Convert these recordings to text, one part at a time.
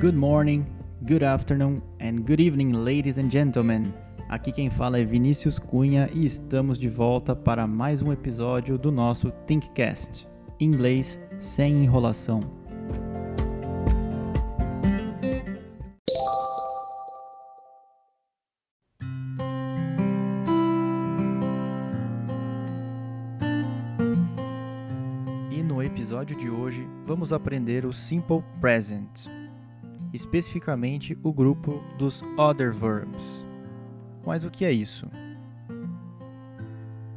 Good morning, good afternoon and good evening, ladies and gentlemen. Aqui quem fala é Vinícius Cunha e estamos de volta para mais um episódio do nosso Thinkcast. Inglês sem enrolação. E no episódio de hoje vamos aprender o Simple Present, especificamente o grupo dos Other Verbs. Mas o que é isso?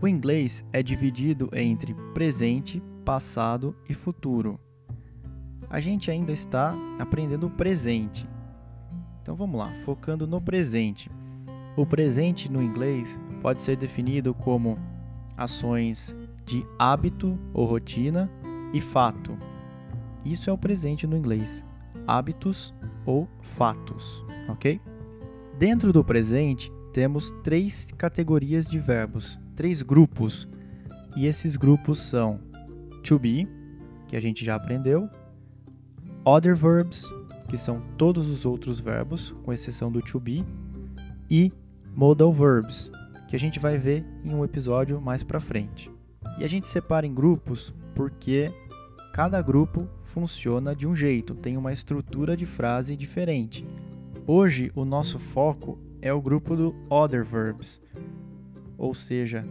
O inglês é dividido entre presente, passado e futuro. A gente ainda está aprendendo o presente. Então vamos lá, focando no presente. O presente no inglês pode ser definido como ações de hábito ou rotina e fato. Isso é o presente no inglês. Hábitos ou fatos, ok? Dentro do presente, temos três categorias de verbos, três grupos. E esses grupos são to be, que a gente já aprendeu, other verbs, que são todos os outros verbos, com exceção do to be, e modal verbs, que a gente vai ver em um episódio mais para frente. E a gente separa em grupos porque cada grupo funciona de um jeito, tem uma estrutura de frase diferente. Hoje o nosso foco é o grupo do other verbs, ou seja,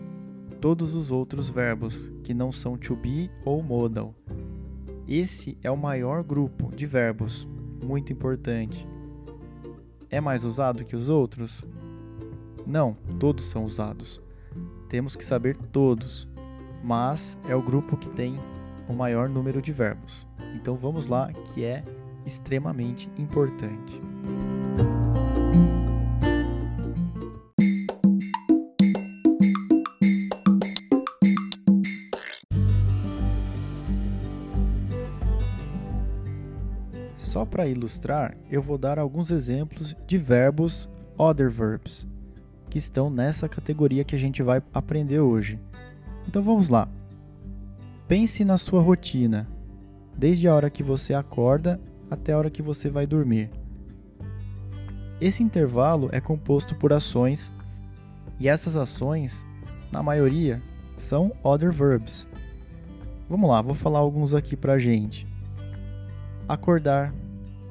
todos os outros verbos que não são to be ou modal. Esse é o maior grupo de verbos, muito importante. É mais usado que os outros? Não, todos são usados. Temos que saber todos, mas é o grupo que tem o maior número de verbos. Então vamos lá, que é extremamente importante. Só para ilustrar, eu vou dar alguns exemplos de verbos other verbs que estão nessa categoria que a gente vai aprender hoje. Então vamos lá. Pense na sua rotina, desde a hora que você acorda até a hora que você vai dormir. Esse intervalo é composto por ações e essas ações, na maioria, são other verbs. Vamos lá, vou falar alguns aqui pra gente. Acordar,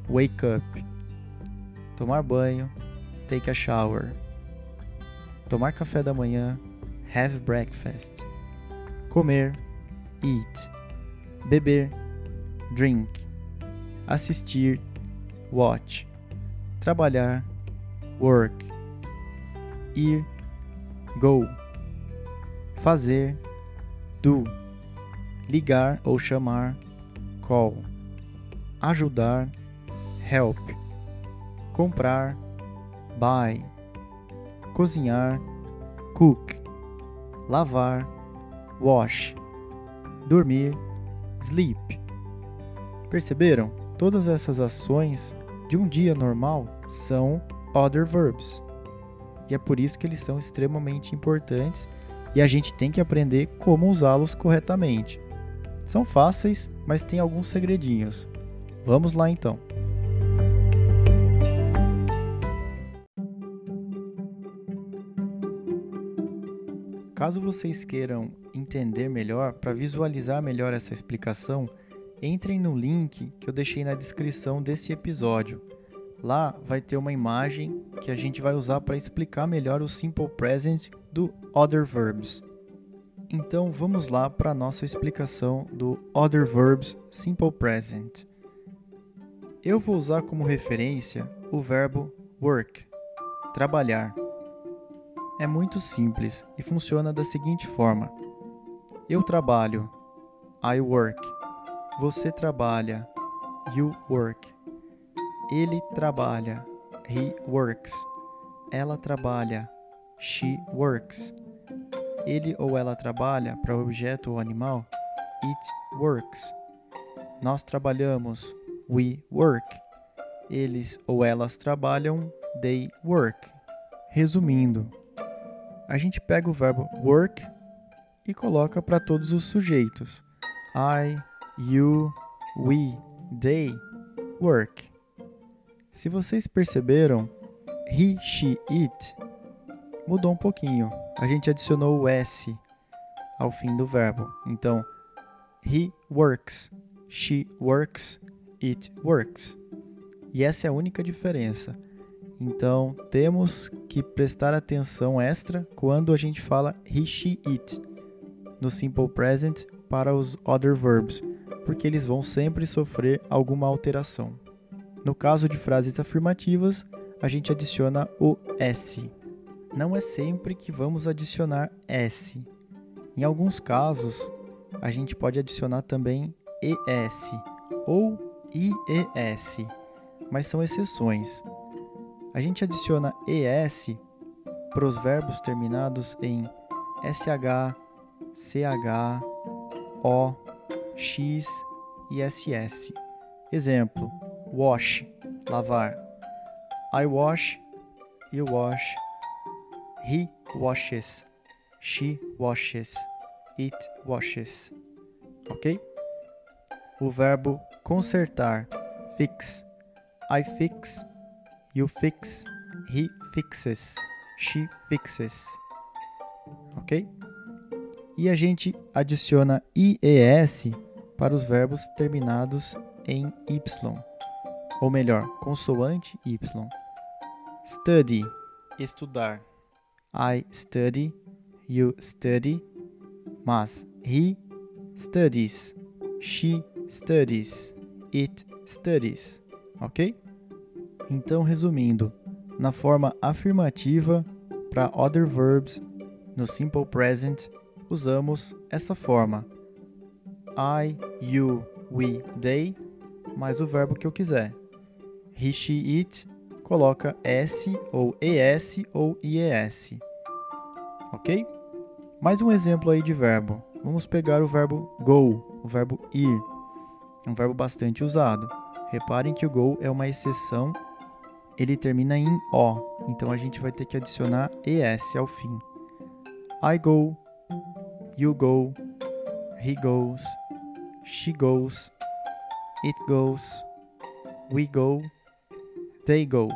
wake up. Tomar banho, take a shower. Tomar café da manhã, have breakfast. Comer, eat. Beber, drink. Assistir, watch. Trabalhar, work. Ir, go. Fazer, do. Ligar ou chamar, call. Ajudar, help. Comprar, buy. Cozinhar, cook. Lavar, wash. Dormir, sleep. Perceberam? Todas essas ações de um dia normal são other verbs. E é por isso que eles são extremamente importantes e a gente tem que aprender como usá-los corretamente. São fáceis, mas tem alguns segredinhos. Vamos lá então. Caso vocês queiram entender melhor, para visualizar melhor essa explicação, entrem no link que eu deixei na descrição desse episódio. Lá vai ter uma imagem que a gente vai usar para explicar melhor o simple present do other verbs. Então vamos lá para a nossa explicação do other verbs simple present. Eu vou usar como referência o verbo work, trabalhar. É muito simples e funciona da seguinte forma: eu trabalho, I work. Você trabalha, you work. Ele trabalha, he works. Ela trabalha, she works. Ele ou ela trabalha para objeto ou animal, it works. Nós trabalhamos, we work. Eles ou elas trabalham, they work. Resumindo, a gente pega o verbo work e coloca para todos os sujeitos. I, you, we, they work. Se vocês perceberam, he, she, it mudou um pouquinho. A gente adicionou o s ao fim do verbo. Então, he works, she works, it works. E essa é a única diferença. Então, temos que prestar atenção extra quando a gente fala he, she, it no simple present para os other verbs, porque eles vão sempre sofrer alguma alteração. No caso de frases afirmativas, a gente adiciona o s. Não é sempre que vamos adicionar s. Em alguns casos, a gente pode adicionar também es ou ies, mas são exceções. A gente adiciona ES para os verbos terminados em SH, CH, O, X e SS. Exemplo: wash, lavar. I wash, you wash, he washes, she washes, it washes. Ok? O verbo consertar, fix. I fix, You fix, he fixes, she fixes. Ok? E a gente adiciona IES para os verbos terminados em Y, ou melhor, consoante Y. Study, estudar. I study, you study, mas he studies, she studies, it studies. Ok? Então, resumindo, na forma afirmativa, para other verbs, no simple present, usamos essa forma: I, you, we, they, mais o verbo que eu quiser. He, she, it, coloca s ou es ou ies. Ok? Mais um exemplo aí de verbo. Vamos pegar o verbo go, o verbo ir. Um verbo bastante usado. Reparem que o go é uma exceção ele termina em O, então a gente vai ter que adicionar ES ao fim. I go, you go, he goes, she goes, it goes, we go, they go.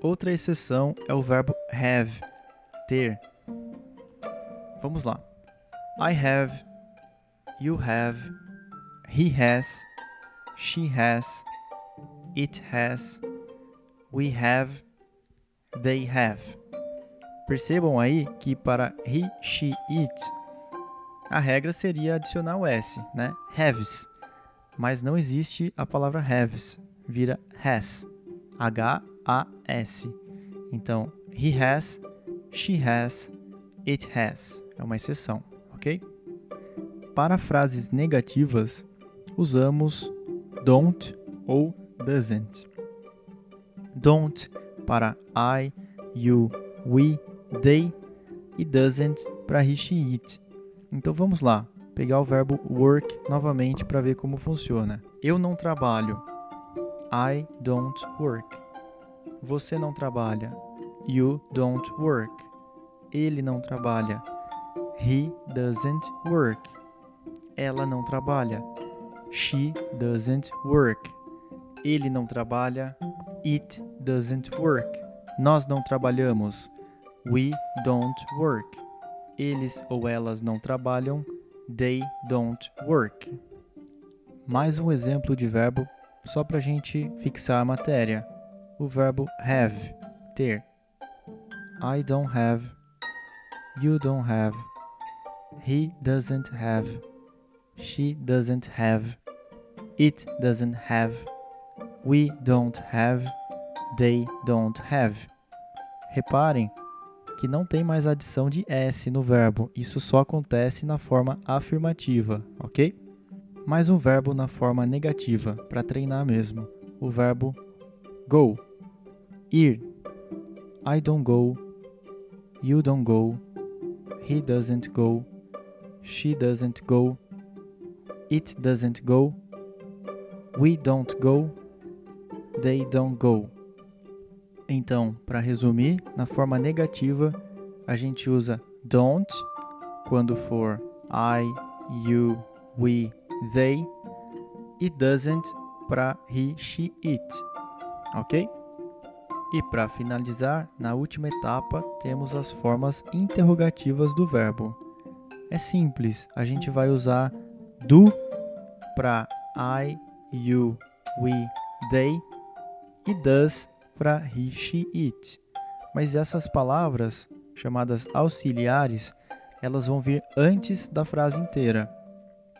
Outra exceção é o verbo have, ter. Vamos lá. I have, you have, he has, she has, it has, we have, they have. Percebam aí que para he, she, it, a regra seria adicionar o s, né? Haves. Mas não existe a palavra haves, vira has. H-A-S. Então, he has, she has, it has. É uma exceção, ok? Para frases negativas, usamos don't ou doesn't don't para I, you, we, they e doesn't para he, she, it. Então vamos lá, pegar o verbo work novamente para ver como funciona. Eu não trabalho. I don't work. Você não trabalha. You don't work. Ele não trabalha. He doesn't work. Ela não trabalha. She doesn't work. Ele não trabalha. It doesn't work. Nós não trabalhamos. We don't work. Eles ou elas não trabalham. They don't work. Mais um exemplo de verbo só para a gente fixar a matéria. O verbo have, ter. I don't have. You don't have. He doesn't have. She doesn't have. It doesn't have. We don't have, they don't have. Reparem que não tem mais adição de s no verbo, isso só acontece na forma afirmativa, ok? Mais um verbo na forma negativa, para treinar mesmo. O verbo go, ir. I don't go, you don't go, he doesn't go, she doesn't go, it doesn't go, we don't go they don't go. Então, para resumir, na forma negativa, a gente usa don't quando for I, you, we, they e doesn't para he, she, it. ok? E para finalizar, na última etapa, temos as formas interrogativas do verbo. É simples, a gente vai usar do para I, you, we, they e does para she, it. Mas essas palavras, chamadas auxiliares, elas vão vir antes da frase inteira.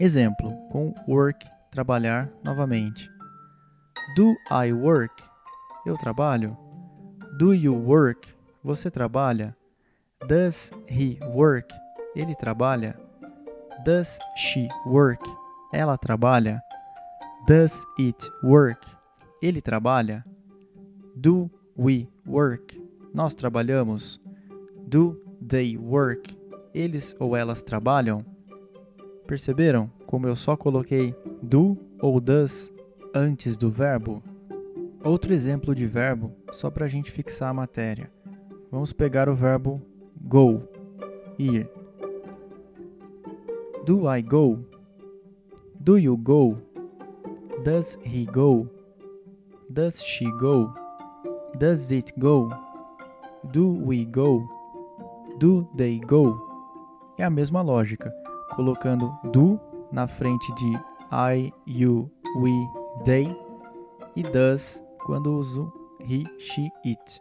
Exemplo, com work, trabalhar novamente. Do I work? Eu trabalho. Do you work? Você trabalha? Does he work? Ele trabalha? Does she work? Ela trabalha? Does it work? Ele trabalha? Do we work? Nós trabalhamos? Do they work? Eles ou elas trabalham? Perceberam como eu só coloquei do ou does antes do verbo? Outro exemplo de verbo, só para a gente fixar a matéria. Vamos pegar o verbo go, ir. Do I go? Do you go? Does he go? Does she go? Does it go? Do we go? Do they go? É a mesma lógica, colocando do na frente de I, you, we, they e does quando uso he, she, it.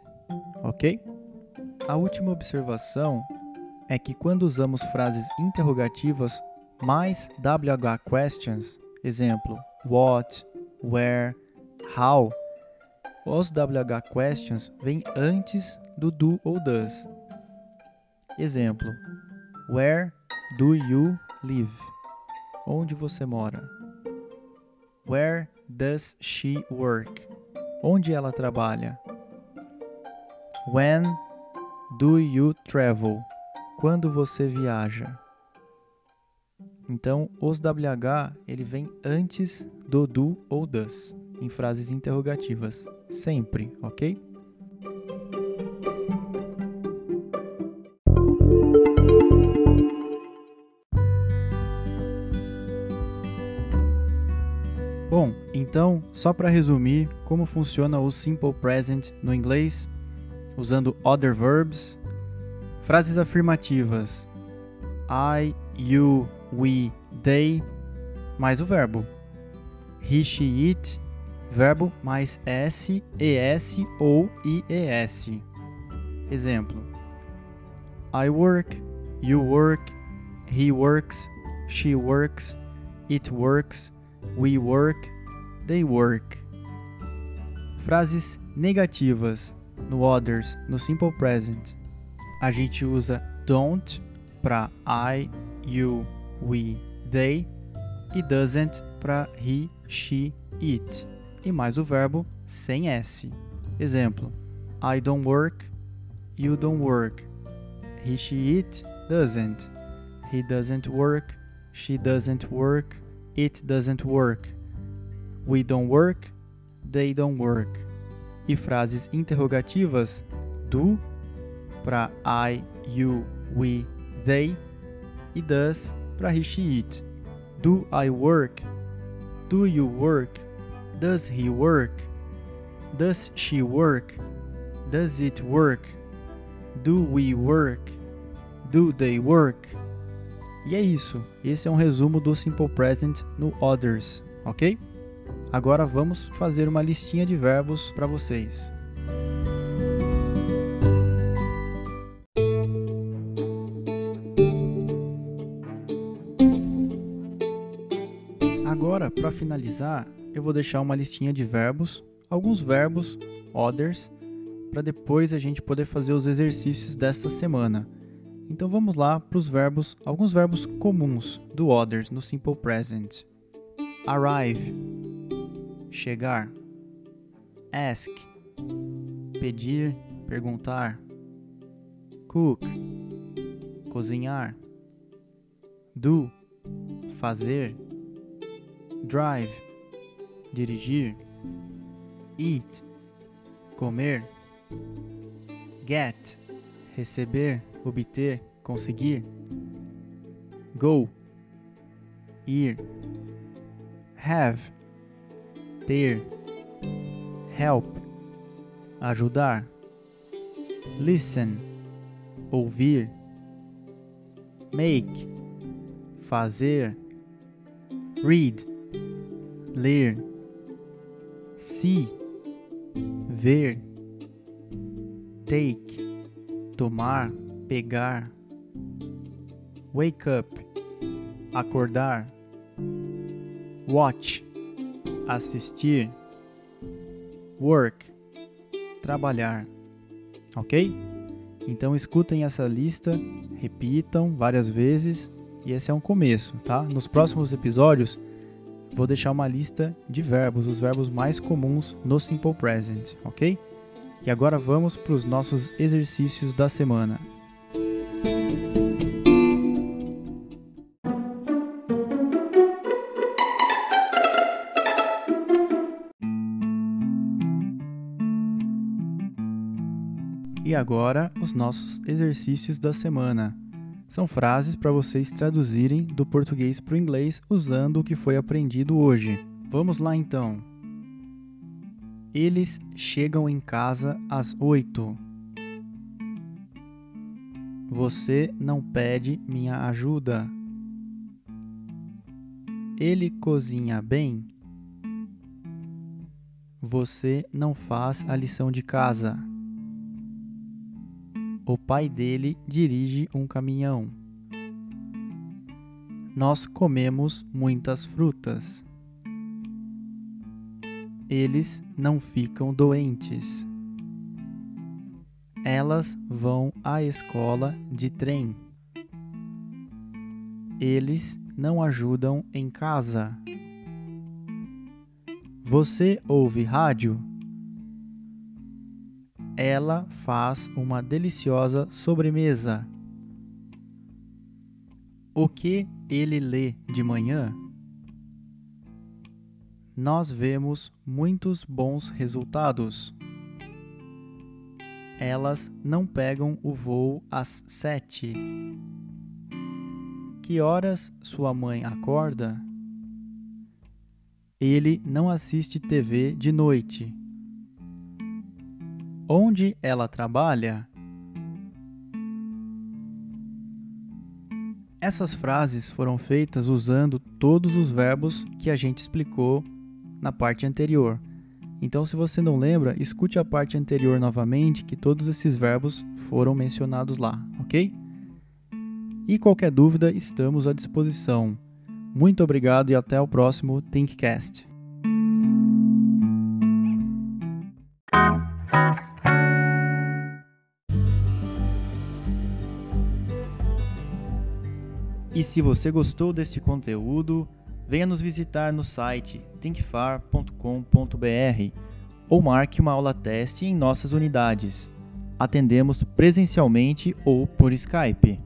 Ok? A última observação é que quando usamos frases interrogativas mais WH questions, exemplo, what, where, how, os WH questions vêm antes do do ou does. Exemplo: Where do you live? Onde você mora? Where does she work? Onde ela trabalha? When do you travel? Quando você viaja? Então, os WH ele vem antes do do ou does em frases interrogativas, sempre, ok? Bom, então, só para resumir como funciona o simple present no inglês, usando other verbs, frases afirmativas I, you, we, they, mais o verbo. He, she, it, verbo mais s, es ou ies. Exemplo: I work, you work, he works, she works, it works, we work, they work. Frases negativas no others, no simple present. A gente usa don't para I, you, we, they e doesn't para he, she, it. E mais o verbo sem s. Exemplo: I don't work, you don't work. He, she, it doesn't. He doesn't work, she doesn't work, it doesn't work. We don't work, they don't work. E frases interrogativas do para I, you, we, they e does para he, she, it. Do I work? Do you work? Does he work? Does she work? Does it work? Do we work? Do they work? E é isso. Esse é um resumo do Simple Present no Others, ok? Agora vamos fazer uma listinha de verbos para vocês. Para finalizar, eu vou deixar uma listinha de verbos, alguns verbos, others, para depois a gente poder fazer os exercícios desta semana. Então vamos lá para os verbos, alguns verbos comuns do others no simple present. Arrive, chegar. Ask, pedir, perguntar. Cook, cozinhar. Do, fazer. Drive, dirigir. Eat, comer. Get, receber, obter, conseguir. Go, ir. Have, ter. Help, ajudar. Listen, ouvir. Make, fazer. Read, ler. See, ver. Take, tomar, pegar. Wake up, acordar. Watch, assistir. Work, trabalhar. Ok? Então escutem essa lista, repitam várias vezes e esse é um começo, tá? Nos próximos episódios vou deixar uma lista de verbos, os verbos mais comuns no Simple Present, ok? E agora vamos para os nossos exercícios da semana. E agora, os nossos exercícios da semana. São frases para vocês traduzirem do português para o inglês usando o que foi aprendido hoje. Vamos lá então. Eles chegam em casa às oito. Você não pede minha ajuda. Ele cozinha bem. Você não faz a lição de casa. O pai dele dirige um caminhão. Nós comemos muitas frutas. Eles não ficam doentes. Elas vão à escola de trem. Eles não ajudam em casa. Você ouve rádio? Ela faz uma deliciosa sobremesa. O que ele lê de manhã? Nós vemos muitos bons resultados. Elas não pegam o voo às sete. Que horas sua mãe acorda? Ele não assiste TV de noite. Onde ela trabalha? Essas frases foram feitas usando todos os verbos que a gente explicou na parte anterior. Então, se você não lembra, escute a parte anterior novamente, que todos esses verbos foram mencionados lá, ok? E qualquer dúvida, estamos à disposição. Muito obrigado e até o próximo ThinkCast. E se você gostou deste conteúdo, venha nos visitar no site thinkfar.com.br ou marque uma aula teste em nossas unidades. Atendemos presencialmente ou por Skype.